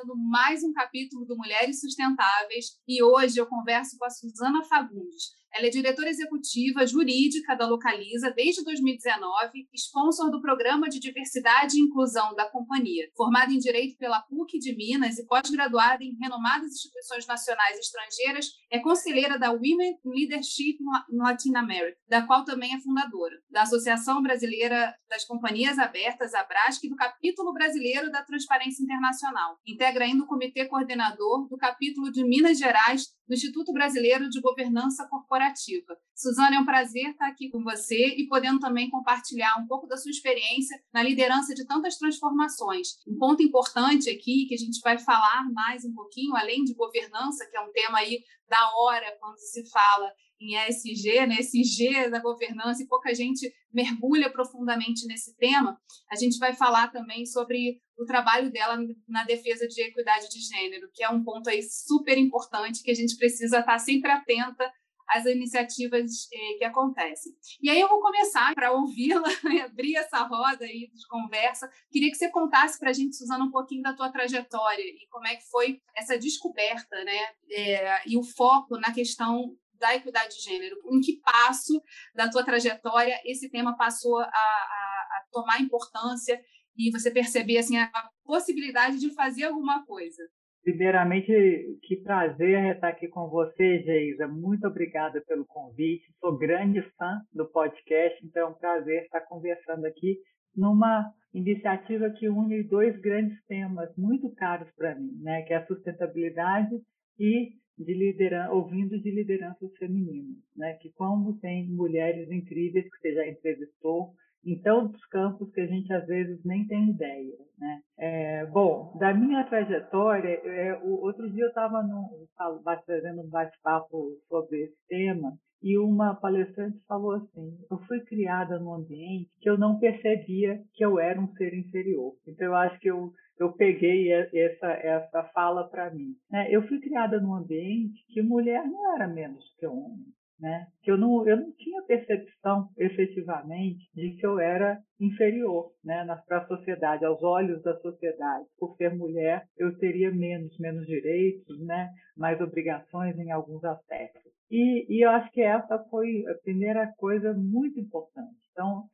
começando mais um capítulo do Mulheres Sustentáveis e hoje eu converso com a Suzana Fagundes. Ela é diretora executiva jurídica da Localiza desde 2019, sponsor do Programa de Diversidade e Inclusão da companhia. Formada em Direito pela PUC de Minas e pós-graduada em renomadas instituições nacionais e estrangeiras, é conselheira da Women Leadership Latin America, da qual também é fundadora, da Associação Brasileira das Companhias Abertas, ABRASC, e do Capítulo Brasileiro da Transparência Internacional. Integra ainda o comitê coordenador do capítulo de Minas Gerais do Instituto Brasileiro de Governança Corporativa. Suzana, é um prazer estar aqui com você e podendo também compartilhar um pouco da sua experiência na liderança de tantas transformações. Um ponto importante aqui que a gente vai falar mais um pouquinho, além de governança, que é um tema aí da hora quando se fala em ESG, né, da governança, e pouca gente mergulha profundamente nesse tema, a gente vai falar também sobre o trabalho dela na defesa de equidade de gênero, que é um ponto aí super importante que a gente precisa estar sempre atenta às iniciativas eh, que acontecem. E aí eu vou começar para ouvi-la, né, abrir essa roda aí de conversa. Queria que você contasse para a gente, Suzana, um pouquinho da tua trajetória e como é que foi essa descoberta, né, é, e o foco na questão da equidade de gênero. Em que passo da tua trajetória esse tema passou a, a, a tomar importância e você perceber assim a possibilidade de fazer alguma coisa? Primeiramente, que prazer estar aqui com você, Geisa. Muito obrigada pelo convite. Sou grande fã do podcast, então é um prazer estar conversando aqui numa iniciativa que une dois grandes temas muito caros para mim, né? Que é a sustentabilidade e de liderança, ouvindo de lideranças femininas, né? Que como tem mulheres incríveis que você já entrevistou em tantos campos que a gente às vezes nem tem ideia, né? É, bom, da minha trajetória, é, o, outro dia eu estava fazendo um bate-papo sobre esse tema e uma palestrante falou assim: eu fui criada num ambiente que eu não percebia que eu era um ser inferior. Então eu acho que eu eu peguei essa, essa fala para mim. Né? Eu fui criada num ambiente que mulher não era menos que homem. Né? Que eu não, eu não tinha percepção efetivamente de que eu era inferior né? para a sociedade, aos olhos da sociedade. Por ser mulher, eu teria menos, menos direitos, né? mais obrigações em alguns aspectos. E, e eu acho que essa foi a primeira coisa muito importante. Então,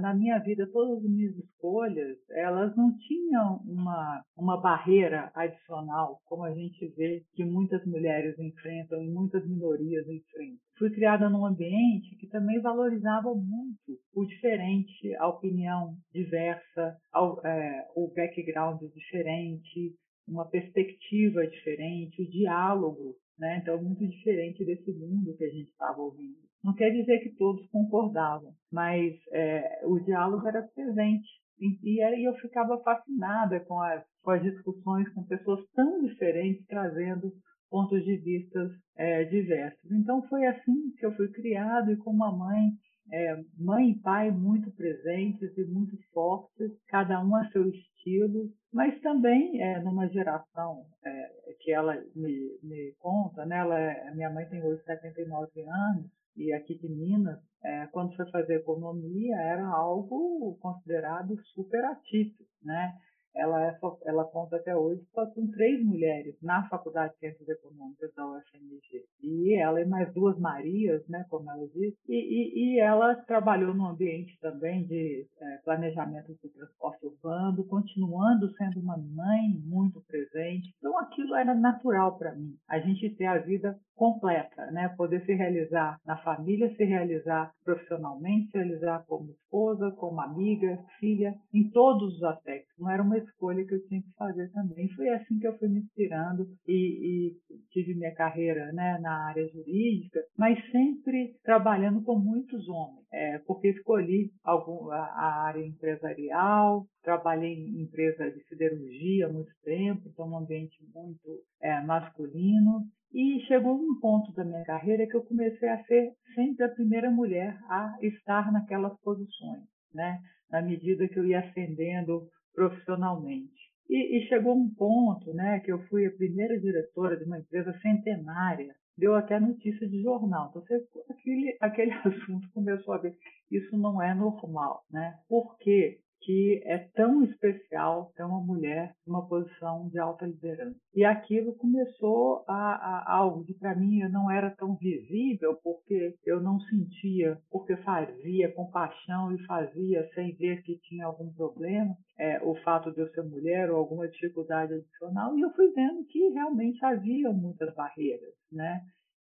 na minha vida, todas as minhas escolhas, elas não tinham uma, uma barreira adicional, como a gente vê que muitas mulheres enfrentam e muitas minorias enfrentam. Fui criada num ambiente que também valorizava muito o diferente, a opinião diversa, é, o background diferente, uma perspectiva diferente, o diálogo, né? Então, muito diferente desse mundo que a gente estava ouvindo. Não quer dizer que todos concordavam, mas é, o diálogo era presente. E, eu ficava fascinada com as, com as discussões com pessoas tão diferentes, trazendo pontos de vista é, diversos. Então, foi assim que eu fui criado e com uma mãe é, mãe e pai muito presentes e muito fortes, cada um a seu estilo, mas também é, numa geração é, que ela me, me conta, né? ela, é, minha mãe tem hoje 79 anos, e aqui de Minas, é, quando foi fazer economia, era algo considerado super atípico, né? Ela, é, ela conta até hoje só com três mulheres na Faculdade de Ciências Econômicas da UFMG. E ela e mais duas Marias, né, como ela disse, e, e, e ela trabalhou no ambiente também de é, planejamento de transporte urbano, continuando sendo uma mãe muito presente. Então aquilo era natural para mim, a gente ter a vida completa, né? Poder se realizar na família, se realizar profissionalmente, se realizar como esposa, como amiga, filha, em todos os aspectos. Não era uma escolha que eu tinha que fazer também. Foi assim que eu fui me inspirando e, e tive minha carreira né, na área jurídica, mas sempre trabalhando com muitos homens, é, porque escolhi algum, a, a área empresarial, trabalhei em empresa de siderurgia há muito tempo, então um ambiente muito é, masculino. E chegou um ponto da minha carreira que eu comecei a ser sempre a primeira mulher a estar naquelas posições, né? na medida que eu ia ascendendo profissionalmente. E, e, chegou um ponto né, que eu fui a primeira diretora de uma empresa centenária, deu até notícia de jornal. Então, você, aquele, aquele assunto começou a ver, isso não é normal. Né? Por quê? Que é tão especial ter uma mulher numa posição de alta liderança. E aquilo começou a, a algo que para mim não era tão visível, porque eu não sentia, porque fazia com paixão e fazia sem ver que tinha algum problema, é, o fato de eu ser mulher ou alguma dificuldade adicional, e eu fui vendo que realmente havia muitas barreiras, né?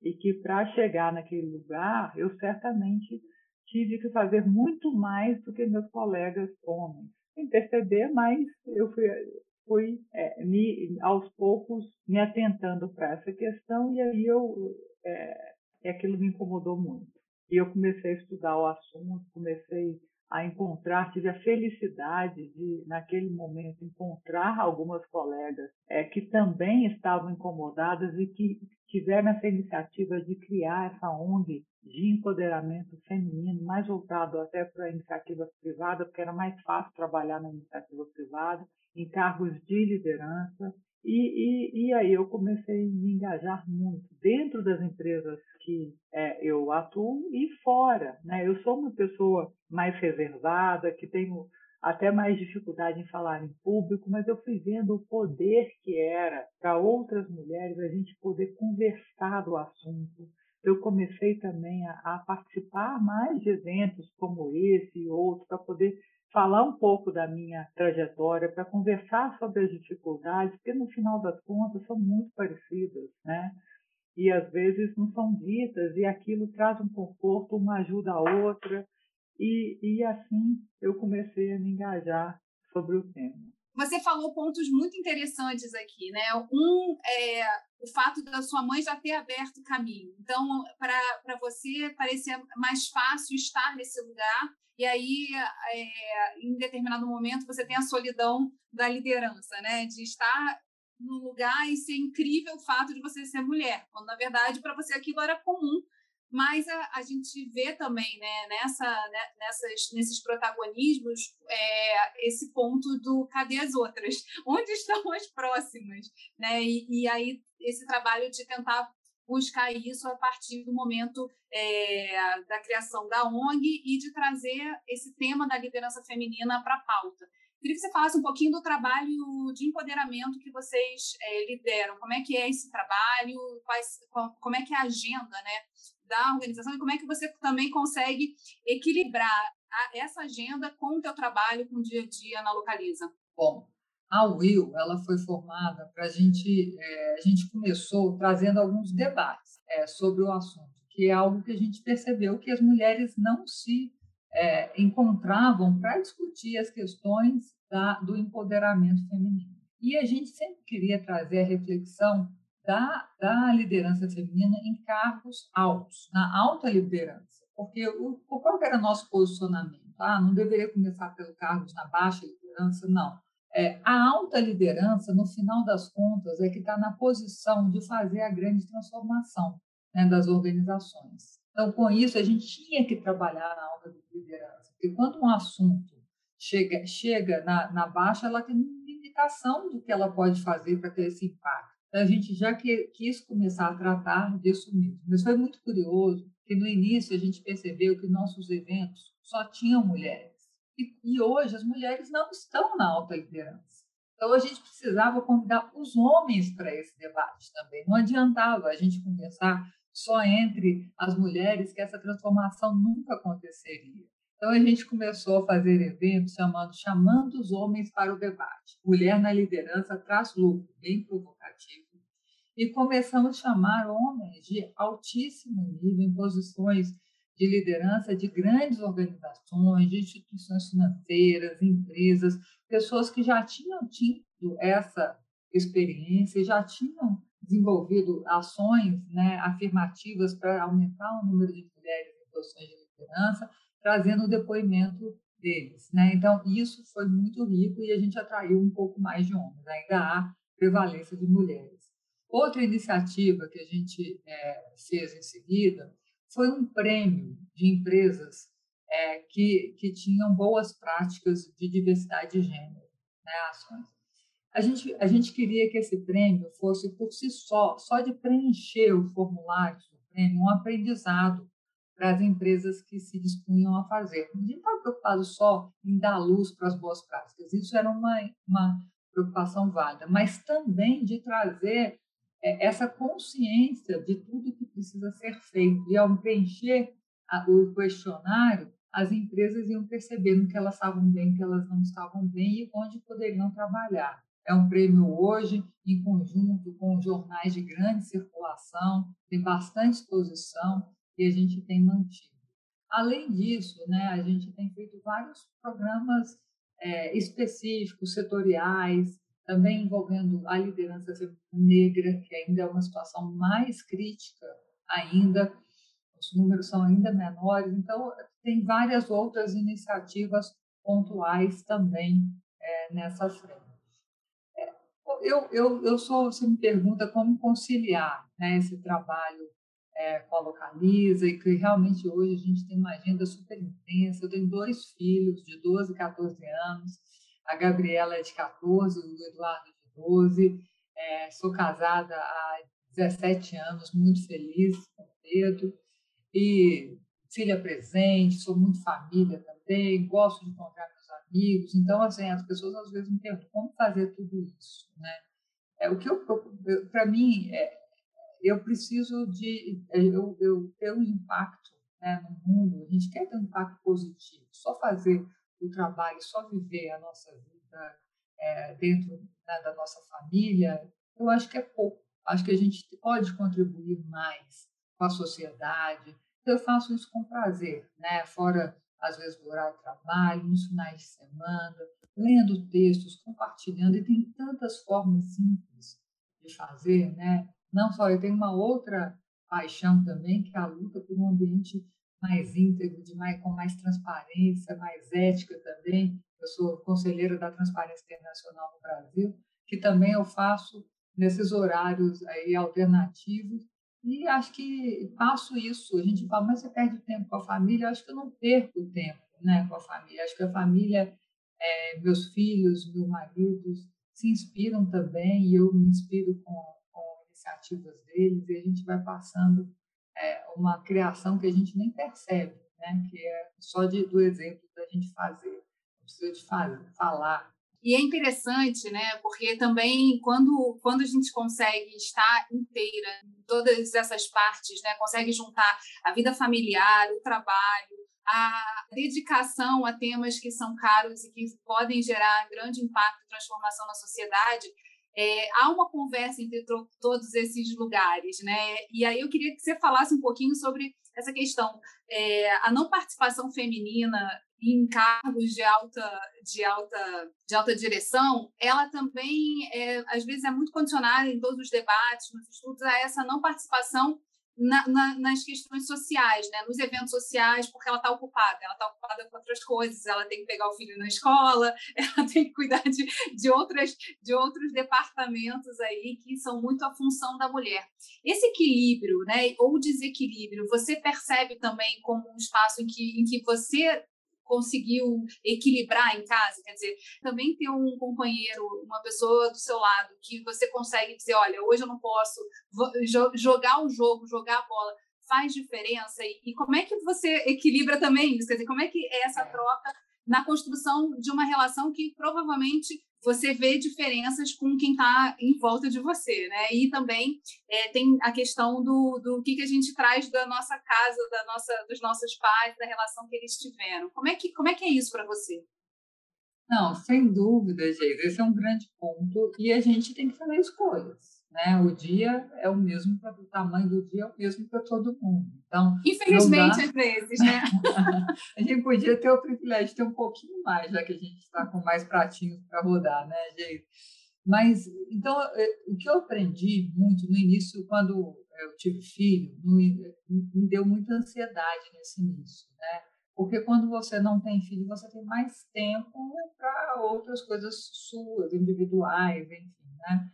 E que para chegar naquele lugar, eu certamente tive que fazer muito mais do que meus colegas homens. Sem perceber, mas eu fui, fui é, me, aos poucos me atentando para essa questão e aí eu é, aquilo me incomodou muito. E eu comecei a estudar o assunto, comecei a encontrar, tive a felicidade de, naquele momento, encontrar algumas colegas é, que também estavam incomodadas e que tiveram essa iniciativa de criar essa ONG de empoderamento feminino, mais voltado até para a iniciativa privada, porque era mais fácil trabalhar na iniciativa privada, em cargos de liderança. E, e, e aí eu comecei a me engajar muito dentro das empresas que é, eu atuo e fora. Né? Eu sou uma pessoa mais reservada, que tenho até mais dificuldade em falar em público, mas eu fui vendo o poder que era para outras mulheres a gente poder conversar do assunto, eu comecei também a, a participar mais de eventos como esse e outros, para poder falar um pouco da minha trajetória, para conversar sobre as dificuldades, porque no final das contas são muito parecidas, né? E às vezes não são ditas, e aquilo traz um conforto, uma ajuda a outra, e, e assim eu comecei a me engajar sobre o tema. Você falou pontos muito interessantes aqui, né? Um é o fato da sua mãe já ter aberto o caminho. Então, para você, parecia mais fácil estar nesse lugar, e aí, é, em determinado momento, você tem a solidão da liderança, né? De estar no lugar e ser incrível o fato de você ser mulher, quando, na verdade, para você aquilo era comum mas a, a gente vê também né, nessa, né, nessas, nesses protagonismos é, esse ponto do cadê as outras? Onde estão as próximas? Né? E, e aí esse trabalho de tentar buscar isso a partir do momento é, da criação da ONG e de trazer esse tema da liderança feminina para a pauta. Queria que você falasse um pouquinho do trabalho de empoderamento que vocês é, lideram. Como é que é esse trabalho? Quais, como é que é a agenda né, da organização e como é que você também consegue equilibrar a, essa agenda com o teu trabalho, com o dia a dia na Localiza? Bom, a Will ela foi formada para a gente, é, a gente começou trazendo alguns debates é, sobre o assunto, que é algo que a gente percebeu que as mulheres não se é, encontravam para discutir as questões da, do empoderamento feminino. E a gente sempre queria trazer a reflexão da, da liderança feminina em cargos altos, na alta liderança. Porque o, qual era nosso posicionamento? Ah, não deveria começar pelo cargos na baixa liderança, não. É, a alta liderança, no final das contas, é que está na posição de fazer a grande transformação né, das organizações. Então, com isso, a gente tinha que trabalhar na alta liderança, porque quando um assunto chega, chega na, na baixa, ela tem limitação do que ela pode fazer para ter esse impacto. A gente já que, quis começar a tratar disso mesmo. Mas foi muito curioso que no início a gente percebeu que nossos eventos só tinham mulheres. E, e hoje as mulheres não estão na alta liderança. Então a gente precisava convidar os homens para esse debate também. Não adiantava a gente conversar só entre as mulheres que essa transformação nunca aconteceria. Então a gente começou a fazer eventos chamando chamando os homens para o debate. Mulher na liderança traz lucro, bem provocativo. E começamos a chamar homens de altíssimo nível em posições de liderança de grandes organizações, de instituições financeiras, empresas, pessoas que já tinham tido essa experiência, já tinham desenvolvido ações né, afirmativas para aumentar o número de mulheres em posições de liderança, trazendo o depoimento deles. Né? Então, isso foi muito rico e a gente atraiu um pouco mais de homens. Ainda há prevalência de mulheres. Outra iniciativa que a gente é, fez em seguida foi um prêmio de empresas é, que, que tinham boas práticas de diversidade de gênero, né, ações. A gente, a gente queria que esse prêmio fosse por si só, só de preencher o formulário do prêmio, um aprendizado para as empresas que se dispunham a fazer. A gente não estava preocupado só em dar luz para as boas práticas, isso era uma, uma preocupação válida, mas também de trazer é, essa consciência de tudo que precisa ser feito. E ao preencher a, o questionário, as empresas iam percebendo que elas estavam bem, que elas não estavam bem e onde poderiam trabalhar. É um prêmio hoje, em conjunto com jornais de grande circulação, tem bastante exposição e a gente tem mantido. Além disso, né, a gente tem feito vários programas é, específicos, setoriais, também envolvendo a liderança negra, que ainda é uma situação mais crítica ainda, os números são ainda menores, então tem várias outras iniciativas pontuais também é, nessa frente. É, eu, eu, eu sou, você me pergunta como conciliar né, esse trabalho é, e que realmente hoje a gente tem uma agenda super intensa. Eu tenho dois filhos de 12 e 14 anos, a Gabriela é de 14, o Eduardo de 12. É, sou casada há 17 anos, muito feliz com o Pedro. E filha presente, sou muito família também, gosto de encontrar meus amigos. Então, assim, as pessoas às vezes me perguntam como fazer tudo isso, né? É, o que eu, para mim, é, eu preciso de é, eu, eu ter um impacto né, no mundo. A gente quer ter um impacto positivo. Só fazer o trabalho, só viver a nossa vida é, dentro né, da nossa família, eu acho que é pouco. Acho que a gente pode contribuir mais com a sociedade. Eu faço isso com prazer, né? Fora às vezes do horário de trabalho, nos finais de semana, lendo textos, compartilhando, e tem tantas formas simples de fazer, né? Não só, eu tenho uma outra paixão também, que é a luta por um ambiente mais íntegro, de mais, com mais transparência, mais ética também. Eu sou conselheira da Transparência Internacional no Brasil, que também eu faço nesses horários aí alternativos. E acho que passo isso. A gente fala, mas você perde tempo com a família? Eu acho que eu não perco tempo né, com a família. Acho que a família, é, meus filhos, meu marido, se inspiram também, e eu me inspiro com iniciativas deles e a gente vai passando é, uma criação que a gente nem percebe, né? que é só de, do exemplo da gente fazer, não precisa de fazer, falar. E é interessante, né? Porque também quando, quando a gente consegue estar inteira em todas essas partes, né? Consegue juntar a vida familiar, o trabalho, a dedicação a temas que são caros e que podem gerar grande impacto e transformação na sociedade, é, há uma conversa entre todos esses lugares, né? E aí eu queria que você falasse um pouquinho sobre essa questão, é, a não participação feminina em cargos de alta, de alta, de alta direção, ela também, é, às vezes, é muito condicionada em todos os debates, nos estudos, a essa não participação na, na, nas questões sociais, né? nos eventos sociais, porque ela está ocupada, ela está ocupada com outras coisas, ela tem que pegar o filho na escola, ela tem que cuidar de, de, outras, de outros departamentos aí que são muito a função da mulher. Esse equilíbrio, né, ou desequilíbrio, você percebe também como um espaço em que, em que você conseguiu equilibrar em casa, quer dizer, também ter um companheiro, uma pessoa do seu lado que você consegue dizer, olha, hoje eu não posso jogar o jogo, jogar a bola, faz diferença? E, e como é que você equilibra também isso, quer dizer, como é que é essa é. troca na construção de uma relação que provavelmente você vê diferenças com quem está em volta de você, né? E também é, tem a questão do, do que, que a gente traz da nossa casa, da nossa, dos nossos pais, da relação que eles tiveram. Como é que, como é, que é isso para você? Não, sem dúvida, Geisa, esse é um grande ponto e a gente tem que fazer escolhas né? O dia é o mesmo para o tamanho do dia é o mesmo para todo mundo. Então, infelizmente dá... às vezes, né? a gente podia ter o privilégio de ter um pouquinho mais, já que a gente está com mais pratinhos para rodar, né, gente? Mas então é, o que eu aprendi muito no início, quando eu tive filho, me deu muita ansiedade nesse início, né? Porque quando você não tem filho, você tem mais tempo para outras coisas suas, individuais, enfim, né?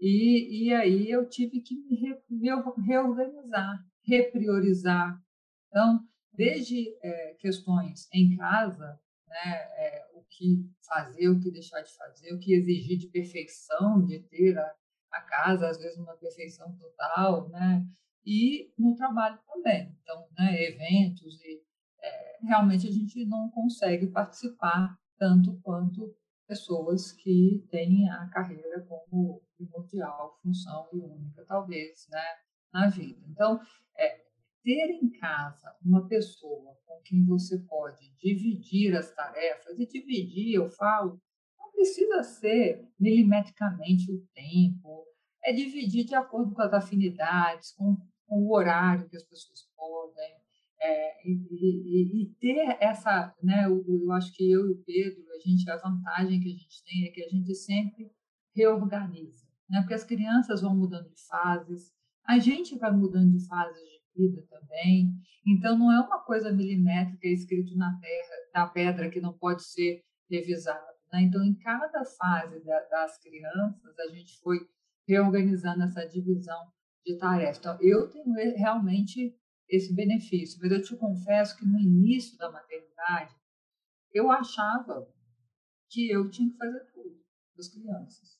E, e aí eu tive que me, re, me reorganizar, repriorizar. Então, desde é, questões em casa, né, é, o que fazer, o que deixar de fazer, o que exigir de perfeição, de ter a, a casa, às vezes uma perfeição total, né, e no trabalho também. Então, né, eventos e é, realmente a gente não consegue participar tanto quanto pessoas que têm a carreira como primordial, função e única, talvez, né, na vida. Então, é, ter em casa uma pessoa com quem você pode dividir as tarefas, e dividir, eu falo, não precisa ser milimetricamente o tempo, é dividir de acordo com as afinidades, com, com o horário que as pessoas podem, é, e, e, e, ter essa, né, eu, eu, acho que eu e o Pedro, a gente, a vantagem que a gente tem é que a gente sempre reorganiza, né, porque as crianças vão mudando de fases, a gente vai mudando de fases de vida também, então não é uma coisa milimétrica escrito na terra, na pedra que não pode ser revisado, né? Então, em cada fase da, das crianças, a gente foi reorganizando essa divisão de tarefas. Então, eu tenho realmente esse benefício. Mas eu te confesso que no início da maternidade, eu achava que eu tinha que fazer tudo das crianças.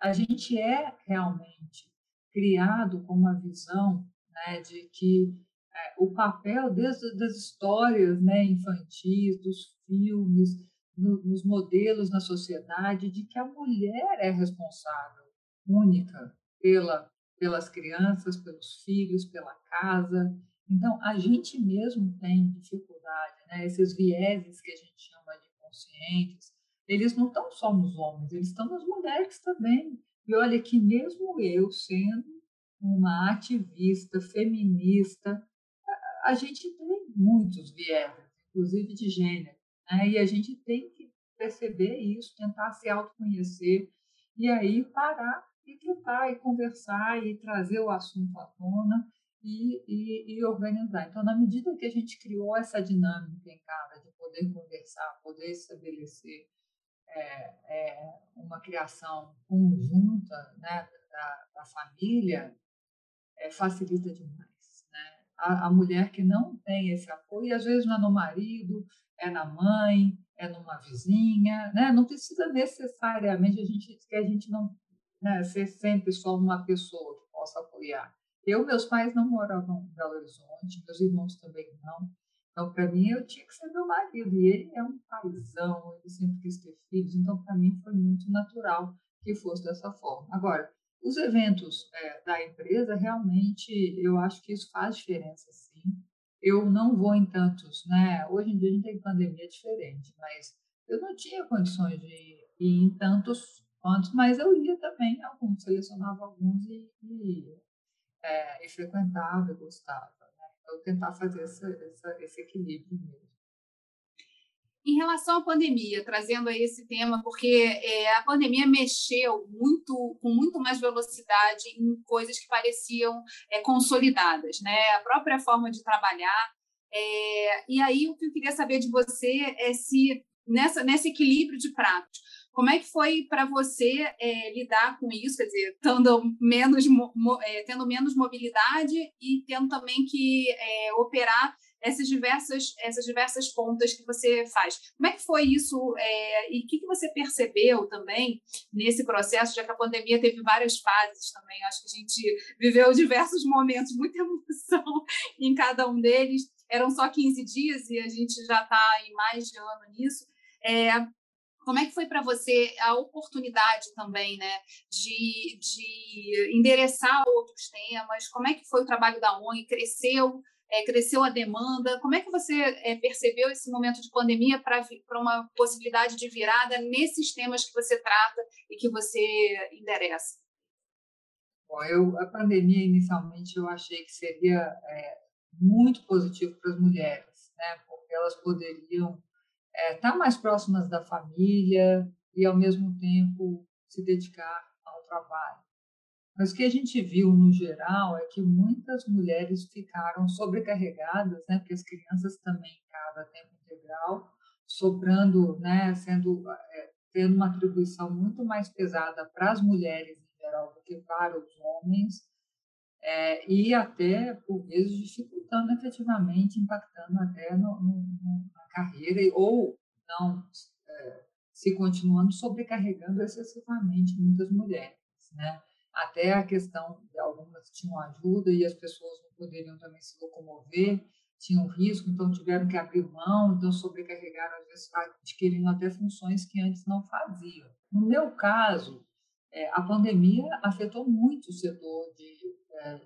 A gente é realmente criado com uma visão né, de que é, o papel desde das histórias né, infantis, dos filmes, no, nos modelos na sociedade, de que a mulher é responsável única pela, pelas crianças, pelos filhos, pela casa, então, a gente mesmo tem dificuldade, né? Esses vieses que a gente chama de conscientes, eles não estão só nos homens, eles estão nas mulheres também. E olha que mesmo eu sendo uma ativista feminista, a, gente tem muitos vieses, inclusive de gênero, né? E a gente tem que perceber isso, tentar se autoconhecer e aí parar e tentar e conversar e trazer o assunto à tona e, e, e, organizar. Então, na medida que a gente criou essa dinâmica em casa de poder conversar, poder estabelecer é, é, uma criação conjunta né, da, da família, é, facilita demais. Né? A, a, mulher que não tem esse apoio, às vezes não é no marido, é na mãe, é numa vizinha, né? não precisa necessariamente a gente, que a gente não né, ser sempre só uma pessoa que possa apoiar eu, meus pais não moravam em Belo Horizonte, meus irmãos também não. Então, para mim, eu tinha que ser meu marido. E ele é um paizão, ele sempre quis ter filhos. Então, para mim, foi muito natural que fosse dessa forma. Agora, os eventos é, da empresa, realmente, eu acho que isso faz diferença, sim. Eu não vou em tantos, né? Hoje em dia a gente tem pandemia diferente, mas eu não tinha condições de ir em tantos quantos, mas eu ia também alguns, selecionava alguns e, e é, e frequentava e gostava. Né? Então, tentar fazer essa, essa, esse equilíbrio mesmo. Em relação à pandemia, trazendo aí esse tema, porque é, a pandemia mexeu muito, com muito mais velocidade em coisas que pareciam é, consolidadas, né? A própria forma de trabalhar. É, e aí o que eu queria saber de você é se nessa, nesse equilíbrio de pratos, como é que foi para você é, lidar com isso, quer dizer, tendo menos, é, tendo menos mobilidade e tendo também que é, operar essas diversas, essas diversas pontas que você faz. Como é que foi isso e o que, que você percebeu também nesse processo, já que a pandemia teve várias fases também, acho que a gente viveu diversos momentos, muita emoção em cada um deles. Eram só 15 dias e a gente já está em mais de ano nisso. É, como é que foi para você a oportunidade também, né, de, de endereçar outros temas? Como é que foi o trabalho da ONG? Cresceu, é, cresceu a demanda? Como é que você é, percebeu esse momento de pandemia para uma possibilidade de virada nesses temas que você trata e que você endereça? Bom, eu, a pandemia, inicialmente, eu achei que seria é, muito positivo para as mulheres, né, porque elas poderiam é, estar tá mais próximas da família e, ao mesmo tempo, se dedicar ao trabalho. Mas o que a gente viu, no geral, é que muitas mulheres ficaram sobrecarregadas, né, porque as crianças também em casa, tempo integral, sobrando, né, sendo, é, tendo uma atribuição muito mais pesada para as mulheres em geral do que para os homens, é, e até, por vezes, dificultando efetivamente, impactando até no, no, na carreira, ou não, é, se continuando sobrecarregando excessivamente muitas mulheres. Né? até a questão de algumas tinham ajuda e as pessoas não poderiam também se locomover, tinham risco, então tiveram que abrir mão, então sobrecarregaram, às vezes adquirindo até funções que antes não faziam. No meu caso, é, a pandemia afetou muito o setor de,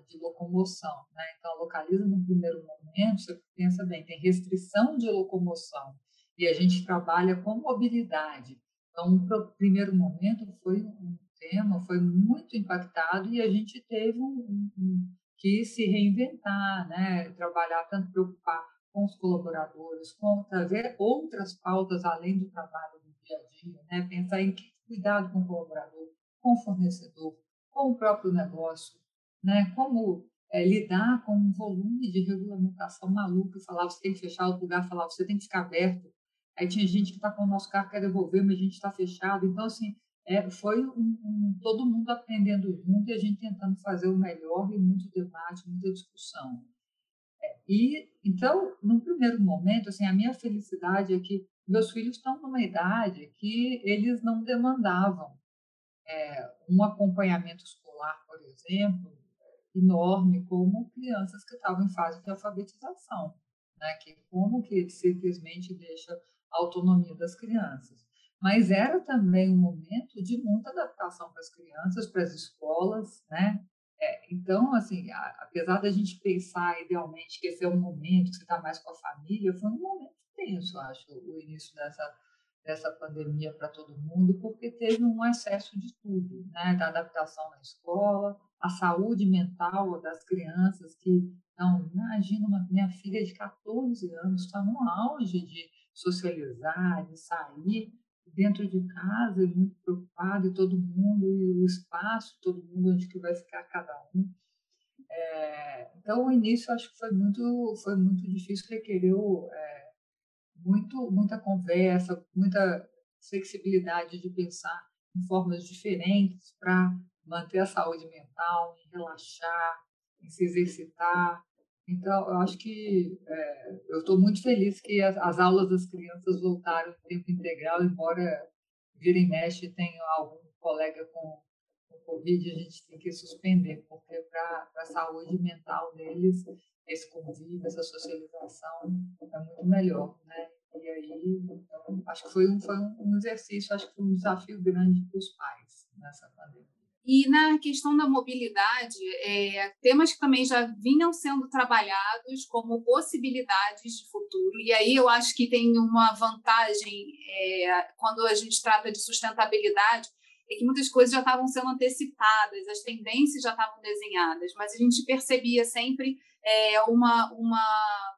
de locomoção. Né? Então, localiza no primeiro momento, você pensa bem, tem restrição de locomoção e a gente trabalha com mobilidade. Então, no primeiro momento foi um tema, foi muito impactado e a gente teve um, um, que se reinventar, né? trabalhar, tanto preocupar com os colaboradores, com trazer outras pautas além do trabalho do dia a dia, né? pensar em que cuidado com o colaborador, com o fornecedor, com o próprio negócio, né? como é, lidar com um volume de regulamentação maluco, falava você tem que fechar o lugar, falava você tem que ficar aberto. Aí tinha gente que está com o nosso carro, quer devolver, mas a gente está fechado. Então, assim, é, foi um, um, todo mundo aprendendo junto e a gente tentando fazer o melhor e muito debate, muita discussão. É, e, então, no primeiro momento, assim, a minha felicidade é que meus filhos estão numa idade que eles não demandavam é, um acompanhamento escolar, por exemplo, enorme, como crianças que estavam em fase de alfabetização, né? que como que simplesmente deixa a autonomia das crianças. Mas era também um momento de muita adaptação para as crianças, para as escolas, né? É, então, assim, a, apesar da gente pensar idealmente que esse é um momento que você está mais com a família, foi um momento tenso, acho, o início dessa dessa pandemia para todo mundo, porque teve um excesso de tudo, né? Da adaptação na escola, a saúde mental das crianças que não imagina uma minha filha de 14 anos está no auge de socializar, de sair dentro de casa, muito preocupado e todo mundo e o espaço, todo mundo onde que vai ficar cada um. É, então o início acho que foi muito foi muito difícil, requereu é, muito, muita conversa, muita flexibilidade de pensar em formas diferentes para manter a saúde mental, em relaxar, em se exercitar. Então, eu acho que é, eu estou muito feliz que as, as, aulas das crianças voltaram em tempo integral, embora vira e mexe tenha algum colega com, com Covid, a gente tem que suspender, porque para a saúde mental deles, esse convívio, essa socialização é muito melhor, né? E aí, então, acho que foi um, foi um exercício, acho que foi um desafio grande para os pais nessa pandemia. E na questão da mobilidade, é, temas que também já vinham sendo trabalhados como possibilidades de futuro. E aí eu acho que tem uma vantagem é, quando a gente trata de sustentabilidade, é que muitas coisas já estavam sendo antecipadas, as tendências já estavam desenhadas, mas a gente percebia sempre é, uma, uma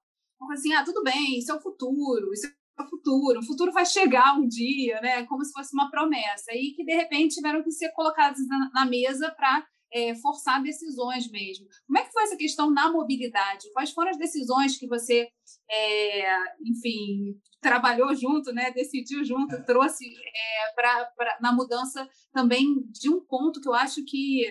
assim, ah, tudo bem, isso é o futuro, isso é o futuro, o futuro vai chegar um dia, né? Como se fosse uma promessa, e que de repente tiveram que ser colocados na, na mesa para é, forçar decisões mesmo. Como é que foi essa questão na mobilidade? Quais foram as decisões que você, é, enfim, trabalhou junto, né? Decidiu junto, é. trouxe é, para na mudança também de um ponto que eu acho que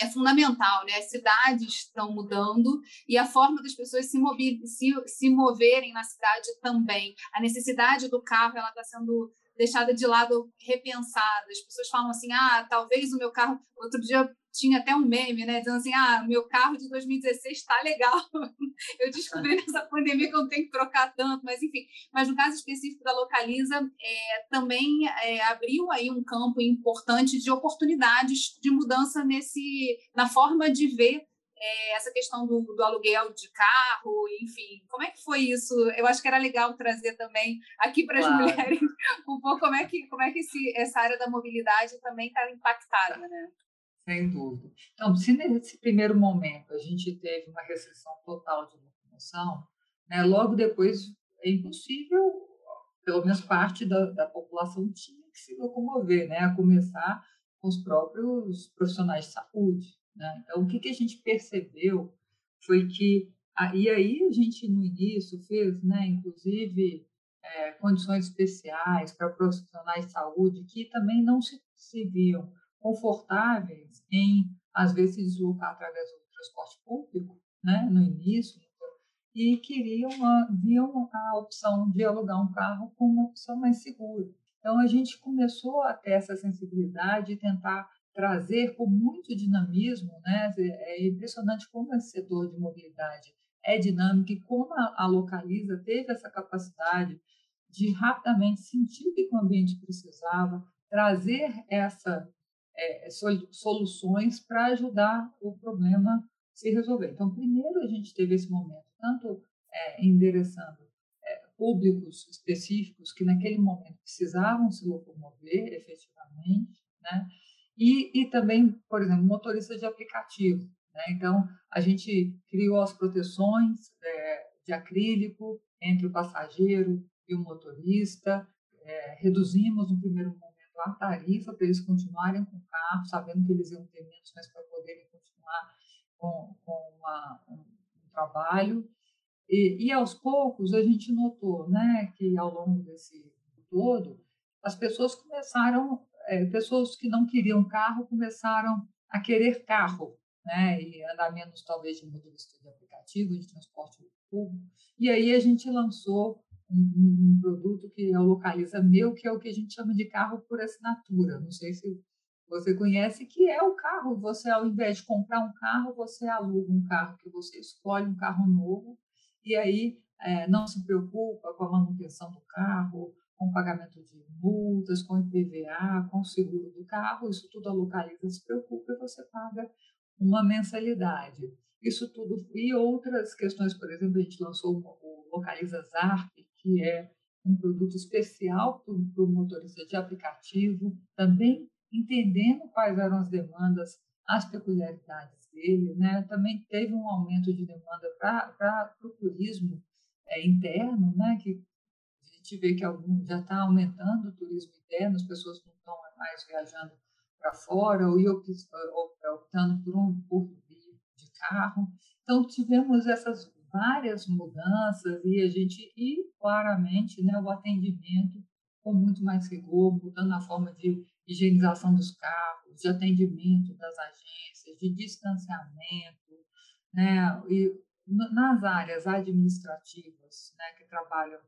é fundamental, né? As cidades estão mudando e a forma das pessoas se, se, se moverem na cidade também. A necessidade do carro ela está sendo deixada de lado, repensada. As pessoas falam assim, ah, talvez o meu carro... Outro dia tinha até um meme, né, dizendo assim, ah, meu carro de 2016 está legal. eu descobri nessa pandemia que eu não tenho que trocar tanto, mas enfim. Mas no caso específico da Localiza, é, também é, abriu aí um campo importante de oportunidades de mudança nesse, na forma de ver é, essa questão do, do, aluguel de carro, enfim, como é que foi isso? Eu acho que era legal trazer também aqui para as claro. mulheres um pouco como é que, como é que esse, essa área da mobilidade também está impactada, né? Sem dúvida. Então, se nesse primeiro momento a gente teve uma restrição total de locomoção, né, logo depois é impossível, pelo menos parte da, da população tinha que se locomover, né, a começar com os próprios profissionais de saúde. Né? Então, o que, que a gente percebeu foi que, e aí a gente no início fez, né, inclusive, é, condições especiais para profissionais de saúde que também não se, se viam confortáveis em, às vezes, se deslocar através do transporte público, né, no início, e queriam, viam a opção de alugar um carro como uma opção mais segura. Então, a gente começou a ter essa sensibilidade e tentar trazer com muito dinamismo, né? É impressionante como esse setor de mobilidade é dinâmico e como a, Localiza teve essa capacidade de rapidamente sentir o que o ambiente precisava, trazer essa é, soluções para ajudar o problema se resolver. Então, primeiro a gente teve esse momento, tanto é, endereçando é, públicos específicos que naquele momento precisavam se locomover efetivamente, né? E, e também, por exemplo, motorista de aplicativo. Né? Então, a gente criou as proteções é, de acrílico entre o passageiro e o motorista, é, reduzimos no primeiro momento a tarifa para eles continuarem com o carro, sabendo que eles iam ter menos, mas para poderem continuar com, com uma, um, um, trabalho. E, e, aos poucos a gente notou né, que ao longo desse todo, as pessoas começaram é, pessoas que não queriam carro começaram a querer carro, né? E andar menos, talvez, de motorista de aplicativo, de transporte público. E aí a gente lançou um, um, produto que é o Localiza Meu, que é o que a gente chama de carro por assinatura. Não sei se você conhece, que é o carro. Você, ao invés de comprar um carro, você aluga um carro que você escolhe, um carro novo, e aí é, não se preocupa com a manutenção do carro, com pagamento de multas, com IPVA, com o seguro do carro, isso tudo a localiza se preocupa e você paga uma mensalidade. Isso tudo e outras questões, por exemplo, a gente lançou o Localiza Zarp, que é um produto especial para o motorista de aplicativo, também entendendo quais eram as demandas, as peculiaridades dele, né? Também teve um aumento de demanda para o turismo é, interno, né? Que gente vê que algum, já está aumentando o turismo interno, as pessoas não estão mais viajando para fora ou, optando por um por de carro. Então, tivemos essas várias mudanças e a gente, e claramente, né, o atendimento com muito mais rigor, mudando a forma de higienização dos carros, de atendimento das agências, de distanciamento, né, e nas áreas administrativas, né, que trabalham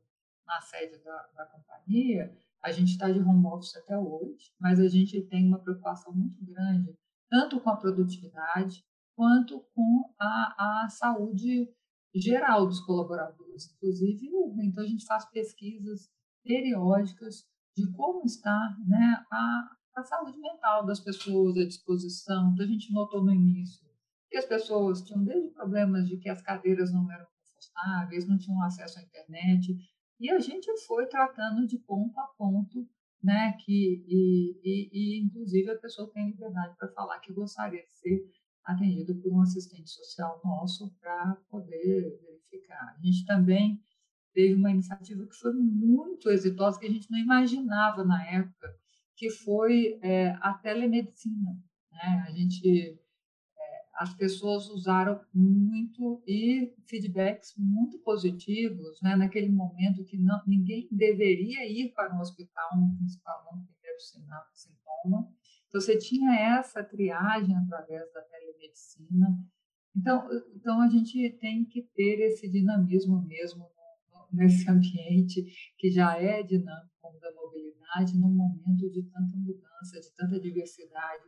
na sede da, da companhia, a gente está de home office até hoje, mas a gente tem uma preocupação muito grande, tanto com a produtividade, quanto com a, a saúde geral dos colaboradores, inclusive Então, a gente faz pesquisas periódicas de como está né, a, a saúde mental das pessoas, a disposição. Então, a gente notou no início que as pessoas tinham desde problemas de que as cadeiras não eram confortáveis, não tinham acesso à internet, e a gente foi tratando de ponto a ponto, né? Que, e, e, e inclusive, a pessoa tem liberdade para falar que gostaria de ser atendido por um assistente social nosso para poder verificar. A gente também teve uma iniciativa que foi muito exitosa, que a gente não imaginava na época, que foi é, a telemedicina. Né? A gente as pessoas usaram muito e feedbacks muito positivos, né? naquele momento que não, ninguém deveria ir para um hospital no principal no primeiro sintoma. Então, você tinha essa triagem através da telemedicina. Então, então a gente tem que ter esse dinamismo mesmo nesse ambiente que já é dinâmico da mobilidade, num momento de tanta mudança, de tanta diversidade,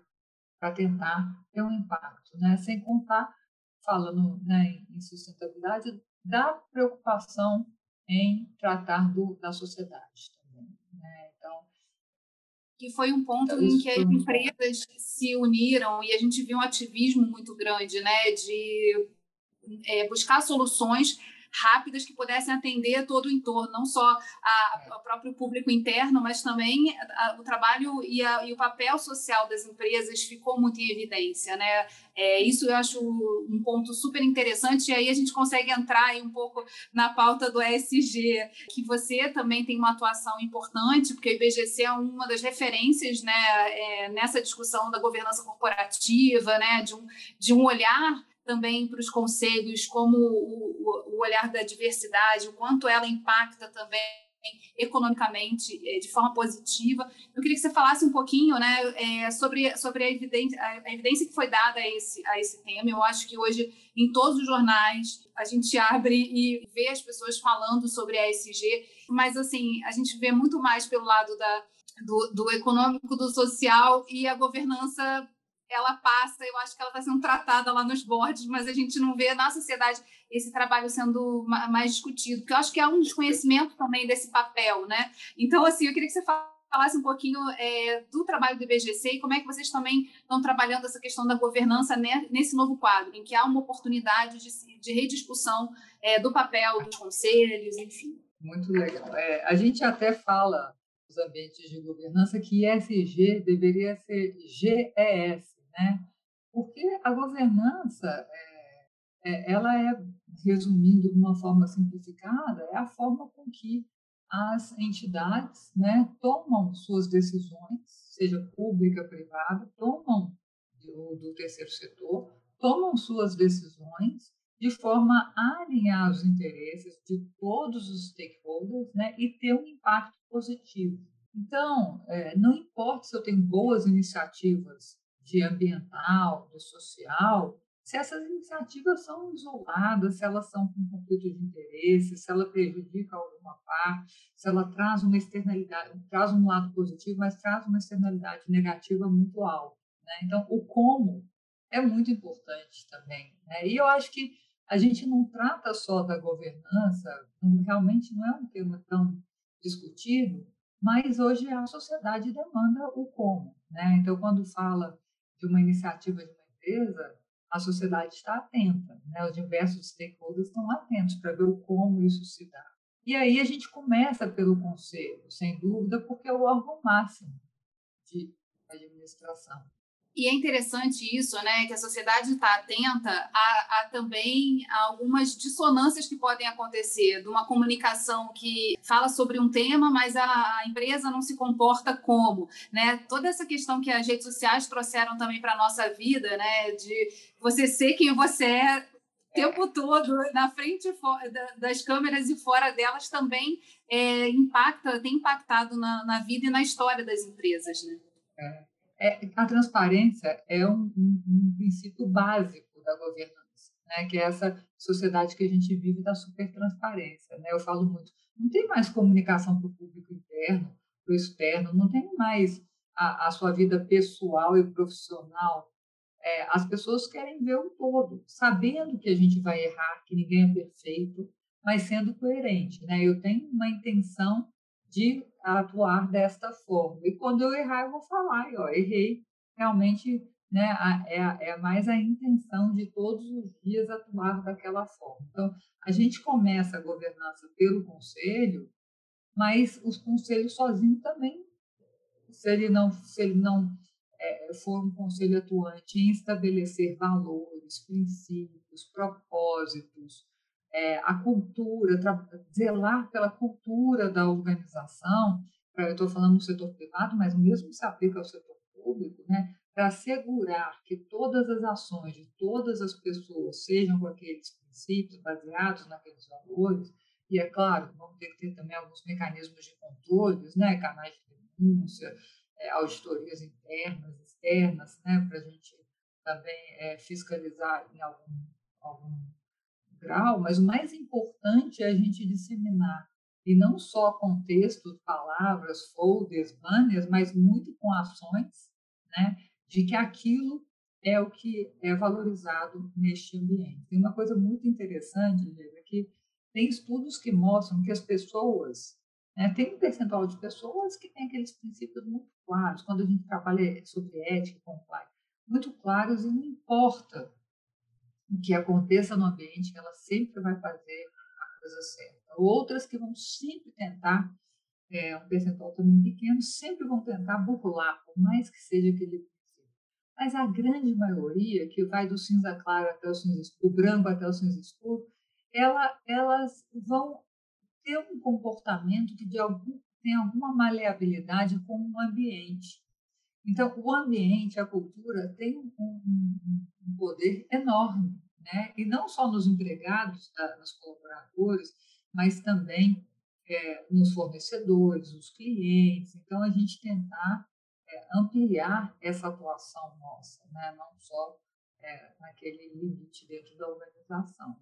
para tentar ter um impacto, né? Sem contar, falando né, em sustentabilidade, da preocupação em tratar do, da sociedade que foi um ponto em que as empresas se uniram e a gente viu um ativismo muito grande, né, de é, buscar soluções rápidas que pudessem atender todo o entorno, não só o próprio público interno, mas também a, o trabalho e, a, e, o papel social das empresas ficou muito em evidência, né? É, isso eu acho um ponto super interessante e aí a gente consegue entrar aí um pouco na pauta do ESG, que você também tem uma atuação importante, porque o IBGC é uma das referências, né, é, nessa discussão da governança corporativa, né, de um, de um olhar também para os conselhos, como o, o, olhar da diversidade, o quanto ela impacta também economicamente eh, de forma positiva. Eu queria que você falasse um pouquinho né, é, sobre, sobre a, evidência, a evidência que foi dada a esse, a esse tema. Eu acho que hoje, em todos os jornais, a gente abre e vê as pessoas falando sobre a ESG, mas assim, a gente vê muito mais pelo lado da do, do econômico, do social e a governança ela passa, eu acho que ela está sendo tratada lá nos bordes, mas a gente não vê na sociedade esse trabalho sendo mais discutido, porque eu acho que há um desconhecimento também desse papel, né? Então, assim, eu queria que você falasse um pouquinho é, do trabalho do IBGC e como é que vocês também estão trabalhando essa questão da governança nesse novo quadro, em que há uma oportunidade de, de rediscussão é, do papel dos conselhos, enfim. Muito legal. É, a gente até fala nos ambientes de governança que ESG deveria ser GES, né? Porque a governança, é, ela é, resumindo de uma forma simplificada, é a forma com que as entidades né, tomam suas decisões, seja pública, privada, tomam do, do terceiro setor, tomam suas decisões de forma a alinhar os interesses de todos os stakeholders né, e ter um impacto positivo. Então, é, não importa se eu tenho boas iniciativas de ambiental, de social, se essas iniciativas são isoladas, se elas são com conflito de interesse, se ela prejudica alguma parte, se ela traz uma externalidade, traz um lado positivo, mas traz uma externalidade negativa muito alta. Né? Então, o como é muito importante também. Né? E eu acho que a gente não trata só da governança, realmente não é um tema tão discutido, mas hoje a sociedade demanda o como. Né? Então, quando fala de uma iniciativa de uma empresa, a sociedade está atenta, né? os diversos stakeholders estão atentos para ver como isso se dá. E aí a gente começa pelo conselho, sem dúvida, porque é o órgão máximo de administração. E é interessante isso, né, que a sociedade está atenta a, a, também a algumas dissonâncias que podem acontecer, de uma comunicação que fala sobre um tema, mas a, empresa não se comporta como, né? Toda essa questão que as redes sociais trouxeram também para a nossa vida, né, de você ser quem você é o tempo todo na frente das câmeras e fora delas também é, impacta, tem impactado na, na vida e na história das empresas, né? É é, a transparência é um, um, um, princípio básico da governança, né? que é essa sociedade que a gente vive da supertransparência. Né? Eu falo muito, não tem mais comunicação para o público interno, para o externo, não tem mais a, a sua vida pessoal e profissional. É, as pessoas querem ver o todo, sabendo que a gente vai errar, que ninguém é perfeito, mas sendo coerente. Né? Eu tenho uma intenção de atuar desta forma. E quando eu errar, eu vou falar, ó, errei. Realmente, né, é, é mais a intenção de todos os dias atuar daquela forma. Então, a gente começa a governança pelo conselho, mas os conselhos sozinhos também, se ele não, se ele não é, for um conselho atuante em estabelecer valores, princípios, propósitos, é, a cultura, zelar pela cultura da organização, eu estou falando no setor privado, mas mesmo se aplica ao setor público, né? para assegurar que todas as ações de todas as pessoas sejam com aqueles princípios, baseados naqueles valores, e é claro, vamos ter que ter também alguns mecanismos de controles, né? canais de denúncia, é, auditorias internas, externas, né? para a gente também é, fiscalizar em algum, algum grau, mas o mais importante é a gente disseminar, e não só com textos, palavras, folders, banners, mas muito com ações, né, de que aquilo é o que é valorizado neste ambiente. Tem uma coisa muito interessante, é que tem estudos que mostram que as pessoas, né, tem um percentual de pessoas que tem aqueles princípios muito claros, quando a gente trabalha sobre ética e compliance, muito claros, e não importa o que aconteça no ambiente, ela sempre vai fazer a coisa certa. Outras que vão sempre tentar, é, um percentual também pequeno, sempre vão tentar burlar, por mais que seja aquele princípio. Mas a grande maioria, que vai do cinza claro até o cinza escuro, do branco até o cinza escuro, ela, elas vão ter um comportamento que de algum, tem alguma maleabilidade com o ambiente. Então, o ambiente, a cultura, tem um, um, poder enorme, né? e não só nos empregados, tá? nos colaboradores, mas também é, nos fornecedores, nos clientes. Então, a gente tentar é, ampliar essa atuação nossa, né? não só é, naquele limite dentro da organização.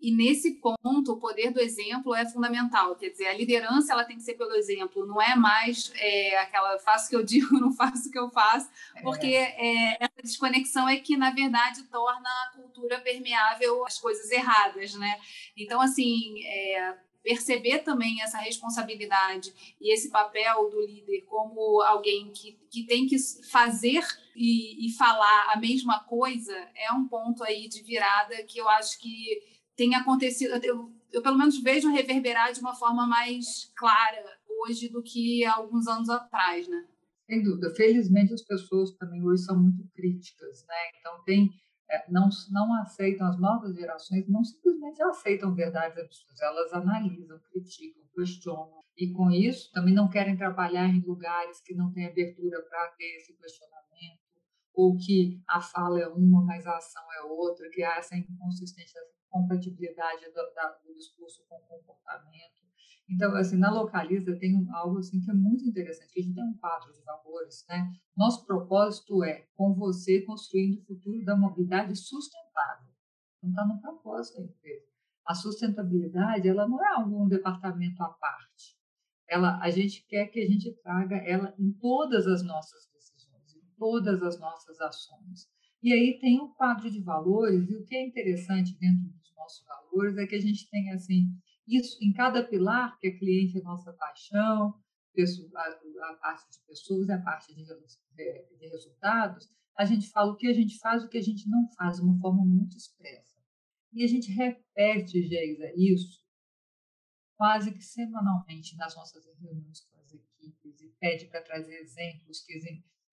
E nesse ponto, o poder do exemplo é fundamental. Quer dizer, a liderança ela tem que ser pelo exemplo, não é mais é, aquela faço o que eu digo, não faço o que eu faço, porque é. É, essa desconexão é que, na verdade, torna a cultura permeável às coisas erradas. Né? Então, assim, é, perceber também essa responsabilidade e esse papel do líder como alguém que, que tem que fazer e, e falar a mesma coisa é um ponto aí de virada que eu acho que tem acontecido, eu, eu pelo menos vejo reverberar de uma forma mais clara hoje do que há alguns anos atrás, né? Sem dúvida. Felizmente as pessoas também hoje são muito críticas, né? Então tem é, não não aceitam as novas gerações, não simplesmente aceitam verdades absurdas, elas analisam, criticam, questionam e com isso também não querem trabalhar em lugares que não têm abertura para ter esse questionamento ou que a fala é uma, mas a ação é outra, que há essa inconsistência, compatibilidade do, da, do discurso com o comportamento. Então, assim, na Localiza tem algo assim que é muito interessante, que a gente tem um quadro de valores, né? Nosso propósito é, com você, construindo o futuro da mobilidade sustentável. Não está no propósito da empresa. A sustentabilidade, ela não é algum departamento à parte. Ela, a gente quer que a gente traga ela em todas as nossas decisões, em todas as nossas ações. E aí tem um quadro de valores, e o que é interessante dentro dos nossos valores é que a gente tem assim, isso em cada pilar, que é cliente é nossa paixão, a, parte de pessoas e a parte de, de resultados, a gente fala o que a gente faz, o que a gente não faz, de uma forma muito expressa. E a gente repete, Geisa, isso quase que semanalmente nas nossas reuniões com as equipes e pede para trazer exemplos que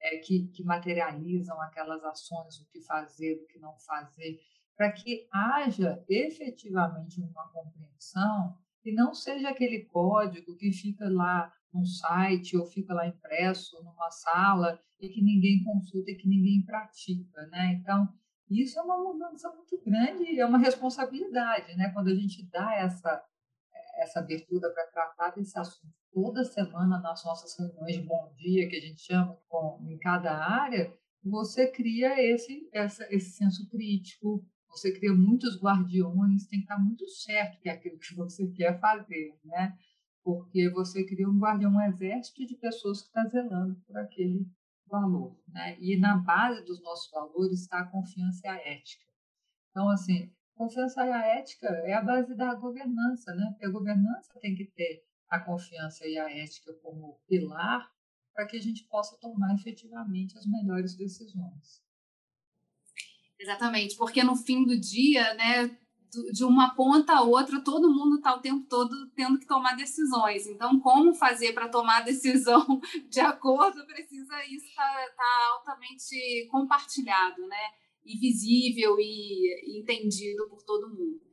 é, que, que materializam aquelas ações, o que fazer, o que não fazer, para que haja efetivamente uma compreensão e não seja aquele código que fica lá num site ou fica lá impresso numa sala e que ninguém consulta e que ninguém pratica, né? Então, isso é uma mudança muito grande e é uma responsabilidade, né? Quando a gente dá essa essa abertura para tratar desse assunto toda semana nas nossas reuniões de bom dia, que a gente chama com, em cada área, você cria esse, essa, esse senso crítico, você cria muitos guardiões, tem que estar muito certo que é aquilo que você quer fazer, né? Porque você cria um guardião, um exército de pessoas que está zelando por aquele valor, né? E na base dos nossos valores está a confiança e a ética. Então, assim, Confiança e a ética é a base da governança, né? Porque a governança tem que ter a confiança e a ética como pilar para que a gente possa tomar efetivamente as melhores decisões. Exatamente, porque no fim do dia, né, de uma ponta a outra, todo mundo está o tempo todo tendo que tomar decisões. Então, como fazer para tomar decisão de acordo, precisa isso estar tá, tá altamente compartilhado, né? E visível e entendido por todo mundo.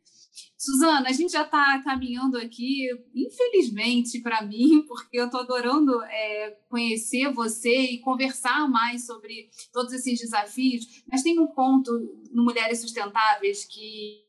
Suzana, a gente já está caminhando aqui, infelizmente para mim, porque eu estou adorando é, conhecer você e conversar mais sobre todos esses desafios, mas tem um ponto no Mulheres Sustentáveis que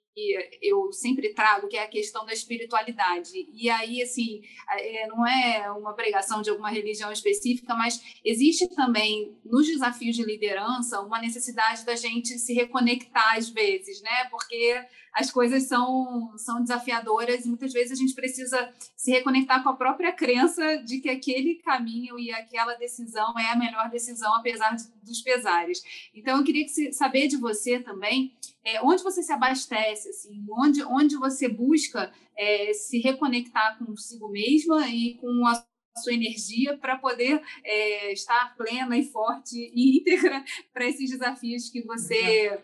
eu sempre trago, que é a questão da espiritualidade. E aí, assim, é, não é uma pregação de alguma religião específica, mas existe também, nos desafios de liderança, uma necessidade da gente se reconectar às vezes, né? Porque as coisas são, são desafiadoras e muitas vezes a gente precisa se reconectar com a própria crença de que aquele caminho e aquela decisão é a melhor decisão, apesar de, dos pesares. Então, eu queria que, saber de você também é, onde você se abastece, assim, onde, onde você busca é, se reconectar consigo mesma e com a sua energia para poder é, estar plena e forte e íntegra para esses desafios que você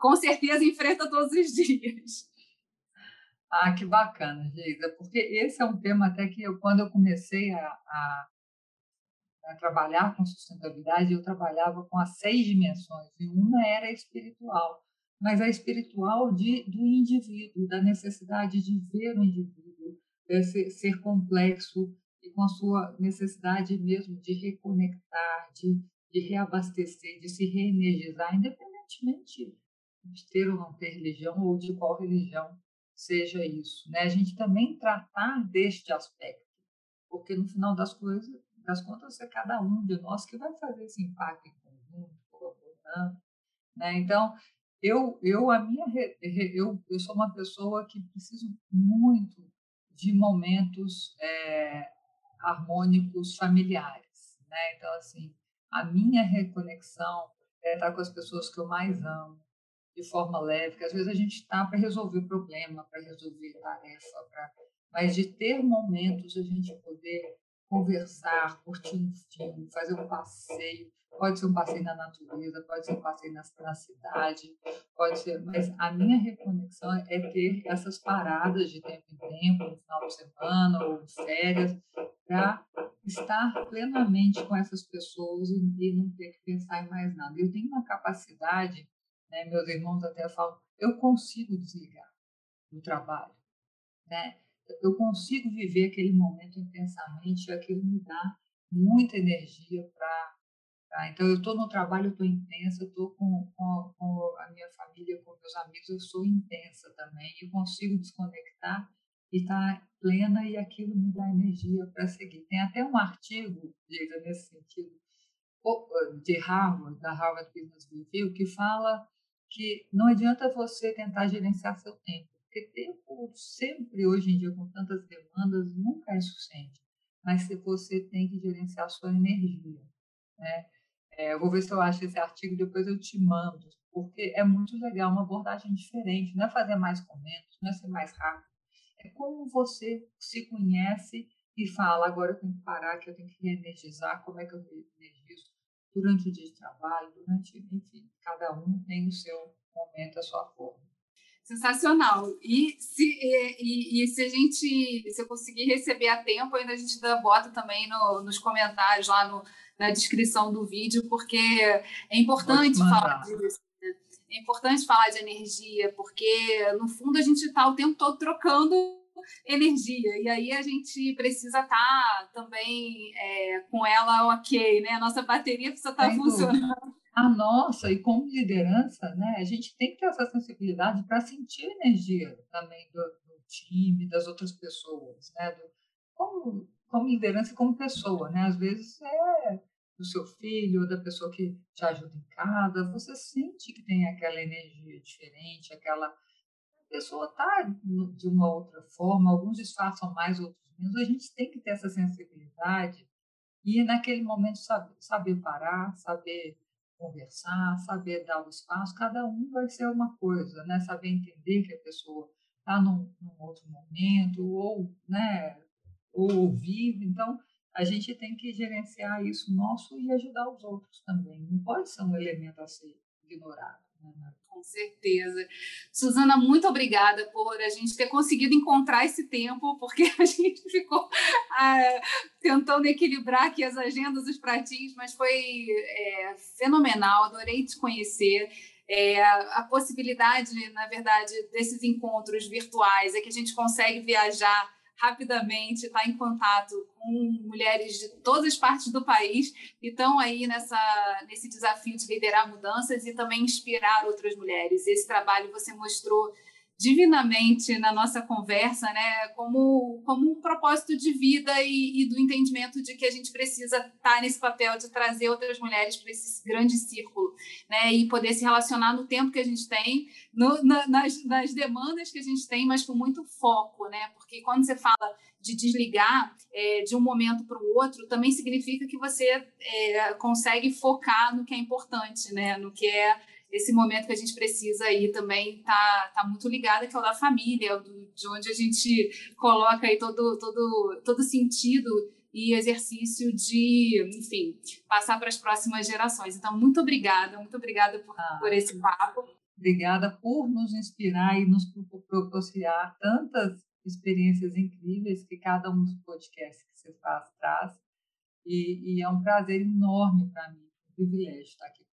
com certeza enfrenta todos os dias. Ah, que bacana, Geisa, porque esse é um tema até que eu, quando eu comecei a, a, a, trabalhar com sustentabilidade, eu trabalhava com as seis dimensões, e uma era espiritual, mas a espiritual de, do indivíduo, da necessidade de ver o indivíduo, ser, ser complexo e com a sua necessidade mesmo de reconectar, de, de reabastecer, de se reenergizar, independentemente de ter ou não ter religião ou de qual religião seja isso, né? A gente também tratar deste aspecto, porque no final das coisas, das contas, é cada um de nós que vai fazer esse impacto em conjunto, colaborando, né? Então, eu, eu, a minha, eu, eu sou uma pessoa que preciso muito de momentos é, harmônicos familiares, né? Então, assim, a minha reconexão é estar com as pessoas que eu mais amo, de forma leve, que às vezes a gente está para resolver problema, para resolver tarefa, pra... mas de ter momentos a gente poder conversar, curtir um filme, fazer um passeio, pode ser um passeio na natureza, pode ser um passeio na, na cidade, pode ser, mas a minha reconexão é ter essas paradas de tempo em tempo, no final de semana ou de férias, para estar plenamente com essas pessoas e, e não ter que pensar em mais nada. Eu tenho uma capacidade, né, meus irmãos até falam, eu consigo desligar do trabalho, né? Eu consigo viver aquele momento intensamente aquilo me dá muita energia para Tá? Então, eu estou no trabalho, eu estou intensa, estou com, com, com, a minha família, com meus amigos, eu sou intensa também. Eu consigo desconectar e estar tá plena e aquilo me dá energia para seguir. Tem até um artigo, Diego, nesse sentido, de Harvard, da Harvard Business Review, que fala que não adianta você tentar gerenciar seu tempo, porque tempo sempre, hoje em dia, com tantas demandas, nunca é suficiente. Mas você tem que gerenciar sua energia, né? É, eu vou ver se eu acho esse artigo, depois eu te mando, porque é muito legal, uma abordagem diferente. Não é fazer mais com menos, não é ser mais rápido. É como você se conhece e fala: agora eu tenho que parar, que eu tenho que reenergizar. Como é que eu reenergizo? Durante o dia de trabalho, durante. Enfim, cada um tem o seu momento, a sua forma. Sensacional. E se, e, e, se a gente, se eu conseguir receber a tempo, ainda a gente bota também no, nos comentários lá no, na descrição do vídeo, porque é importante falar disso. Né? É importante falar de energia, porque no fundo a gente está o tempo todo trocando energia e aí a gente precisa estar tá também é, com ela ok, né? A nossa bateria precisa estar tá funcionando. A nossa, e como liderança, né, a gente tem que ter essa sensibilidade para sentir a energia também do, do, time, das outras pessoas, né? Do, como, como liderança e como pessoa, né? Às vezes é do seu filho, ou da pessoa que te ajuda em casa, você sente que tem aquela energia diferente, aquela pessoa está de uma outra forma, alguns disfarçam mais, outros menos. A gente tem que ter essa sensibilidade e naquele momento saber, saber parar, saber conversar, saber dar o espaço. Cada um vai ser uma coisa, né? Saber entender que a pessoa está num, num, outro momento ou, né? Ou ouvir. Então a gente tem que gerenciar isso nosso e ajudar os outros também. Não pode ser um elemento a ser ignorado. Com certeza. Suzana, muito obrigada por a gente ter conseguido encontrar esse tempo, porque a gente ficou ah, tentando equilibrar aqui as agendas, os pratinhos, mas foi é, fenomenal, adorei te conhecer. É, a possibilidade, na verdade, desses encontros virtuais é que a gente consegue viajar rapidamente, estar tá em contato com mulheres de todas as partes do país e estão aí nessa, nesse desafio de liderar mudanças e também inspirar outras mulheres. Esse trabalho você mostrou divinamente na nossa conversa, né, como, como um propósito de vida e, e, do entendimento de que a gente precisa estar nesse papel de trazer outras mulheres para esse grande círculo, né, e poder se relacionar no tempo que a gente tem, no, na, nas, nas demandas que a gente tem, mas com muito foco, né, porque quando você fala de desligar é, de um momento para o outro, também significa que você é, consegue focar no que é importante, né, no que é esse momento que a gente precisa aí também tá, tá muito ligado, que é o da família, do, de onde a gente coloca aí todo, todo, todo sentido e exercício de, enfim, passar para as próximas gerações. Então, muito obrigada, muito obrigada por, ah, por esse papo. Obrigada por nos inspirar e nos proporcionar tantas experiências incríveis que cada um dos podcasts que você faz traz. E, e é um prazer enorme para mim, um privilégio estar aqui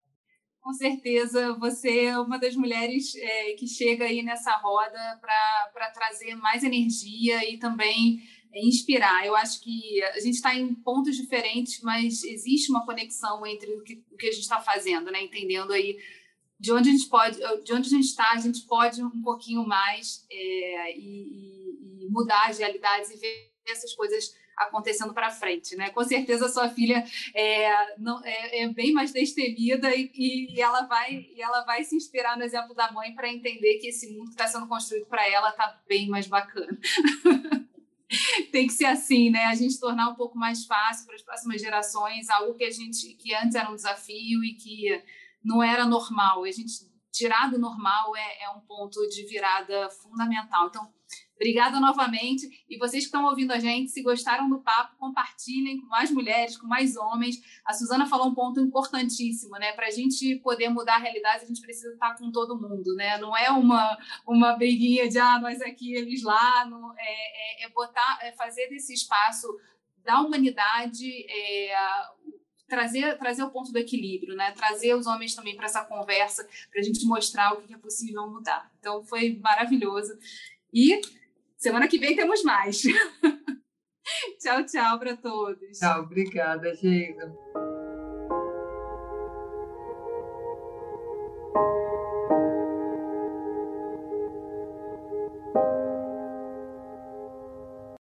com certeza você é uma das mulheres é, que chega aí nessa roda para trazer mais energia e também é, inspirar. Eu acho que a gente está em pontos diferentes, mas existe uma conexão entre o que, o que a gente está fazendo, né? Entendendo aí de onde a gente pode, de onde a gente está, a gente pode um pouquinho mais é, e, e, mudar as realidades e ver essas coisas acontecendo para frente, né? Com certeza sua filha é, não, é, é bem mais destemida e, e, ela vai, e ela vai se inspirar no exemplo da mãe para entender que esse mundo que está sendo construído para ela está bem mais bacana. tem que ser assim, né? A gente tornar um pouco mais fácil para as próximas gerações algo que a gente que antes era um desafio e que não era normal. A gente tirar do normal é, é um ponto de virada fundamental. Então, Obrigada novamente. E vocês que estão ouvindo a gente, se gostaram do papo, compartilhem com mais mulheres, com mais homens. A Suzana falou um ponto importantíssimo, né? Para a gente poder mudar a realidade, a gente precisa estar com todo mundo, né? Não é uma, uma briguinha de ah, nós aqui, eles lá. Não, é, é, é botar, é fazer desse espaço da humanidade é, trazer, trazer o ponto do equilíbrio, né? Trazer os homens também para essa conversa, para a gente mostrar o que é possível mudar. Então, foi maravilhoso. E Semana que vem temos mais. tchau, tchau para todos. Tchau, obrigada, Geisa.